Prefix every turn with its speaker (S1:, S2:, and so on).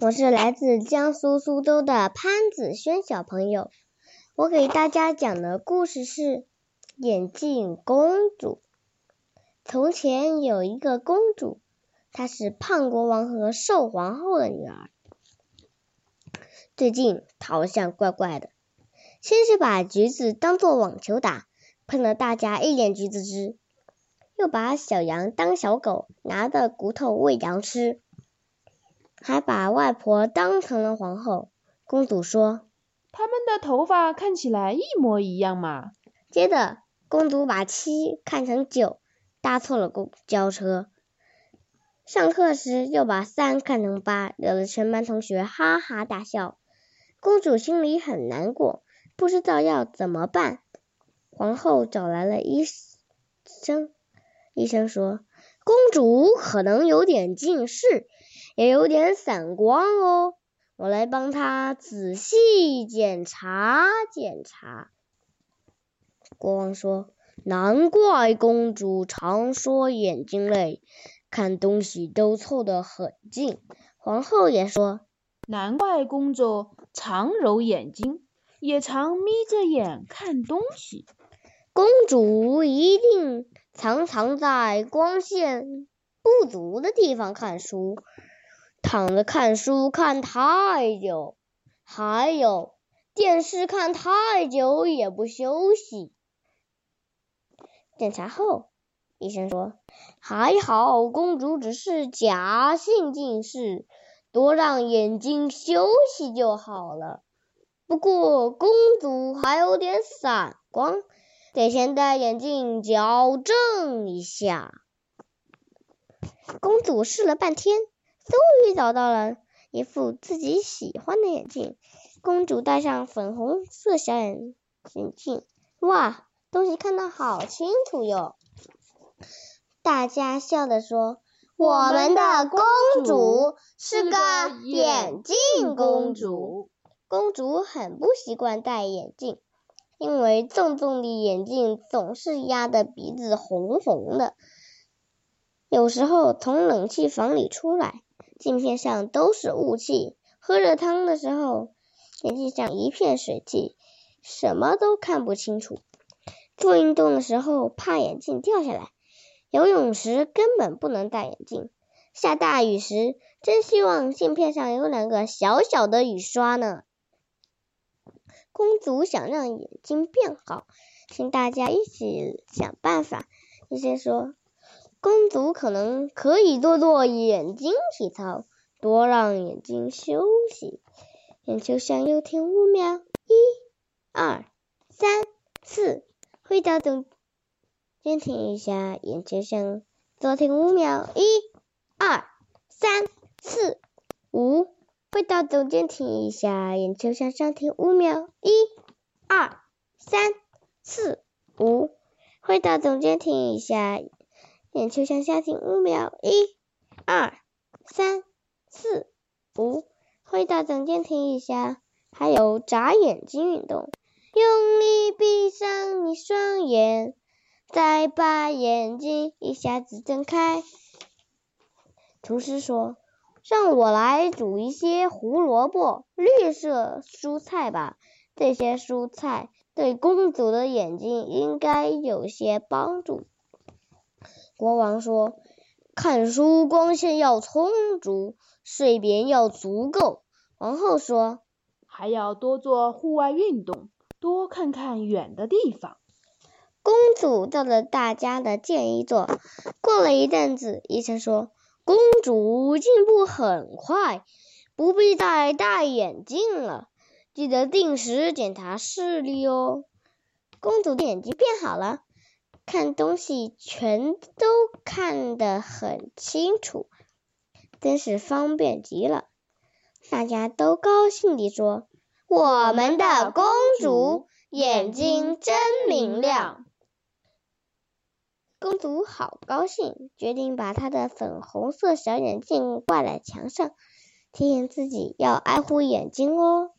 S1: 我是来自江苏苏州的潘子轩小朋友，我给大家讲的故事是《眼镜公主》。从前有一个公主，她是胖国王和瘦皇后的女儿。最近她好像怪怪的，先是把橘子当做网球打，喷了大家一脸橘子汁；又把小羊当小狗，拿着骨头喂羊吃，还把外婆当成了皇后。公主说：“
S2: 他们的头发看起来一模一样嘛。”
S1: 接着，公主把七看成九。搭错了公交车，上课时又把三看成八，惹得全班同学哈哈大笑。公主心里很难过，不知道要怎么办。皇后找来了医生，医生说公主可能有点近视，也有点散光哦，我来帮她仔细检查检查。国王说。难怪公主常说眼睛累，看东西都凑得很近。皇后也说，
S2: 难怪公主常揉眼睛，也常眯着眼看东西。
S1: 公主一定常常在光线不足的地方看书，躺着看书看太久，还有电视看太久也不休息。检查后，医生说还好，公主只是假性近视，多让眼睛休息就好了。不过公主还有点散光，得先戴眼镜矫正一下。公主试了半天，终于找到了一副自己喜欢的眼镜。公主戴上粉红色小眼眼镜，哇！东西看得好清楚哟！大家笑着说：“我们的公主是个眼镜公主。”公主很不习惯戴眼镜，因为重重的眼镜总是压得鼻子红红的。有时候从冷气房里出来，镜片上都是雾气；喝热汤的时候，眼镜上一片水汽，什么都看不清楚。做运动的时候怕眼镜掉下来，游泳时根本不能戴眼镜，下大雨时真希望镜片上有两个小小的雨刷呢。公主想让眼睛变好，请大家一起想办法。医生说，公主可能可以多做眼睛体操，多让眼睛休息。眼球向右停五。秒，一、二、三、四。回到中间停一下，眼球向左停五。秒，一、二、三、四、五。回到中间停一下，眼球向上停五秒，一、二、三、四、五。回到中间停一下，眼球向下停五秒，一、二、三、四、五。回到中间停一下，还有眨眼睛运动。用力闭上你双眼，再把眼睛一下子睁开。厨师说：“让我来煮一些胡萝卜、绿色蔬菜吧。这些蔬菜对公主的眼睛应该有些帮助。”国王说：“看书光线要充足，睡眠要足够。”王后说：“
S2: 还要多做户外运动。”多看看远的地方。
S1: 公主照着大家的建议做。过了一阵子，医生说公主进步很快，不必再戴眼镜了。记得定时检查视力哦。公主的眼睛变好了，看东西全都看得很清楚，真是方便极了。大家都高兴地说。我们的公主眼睛真明亮，公主好高兴，决定把她的粉红色小眼镜挂在墙上，提醒自己要爱护眼睛哦。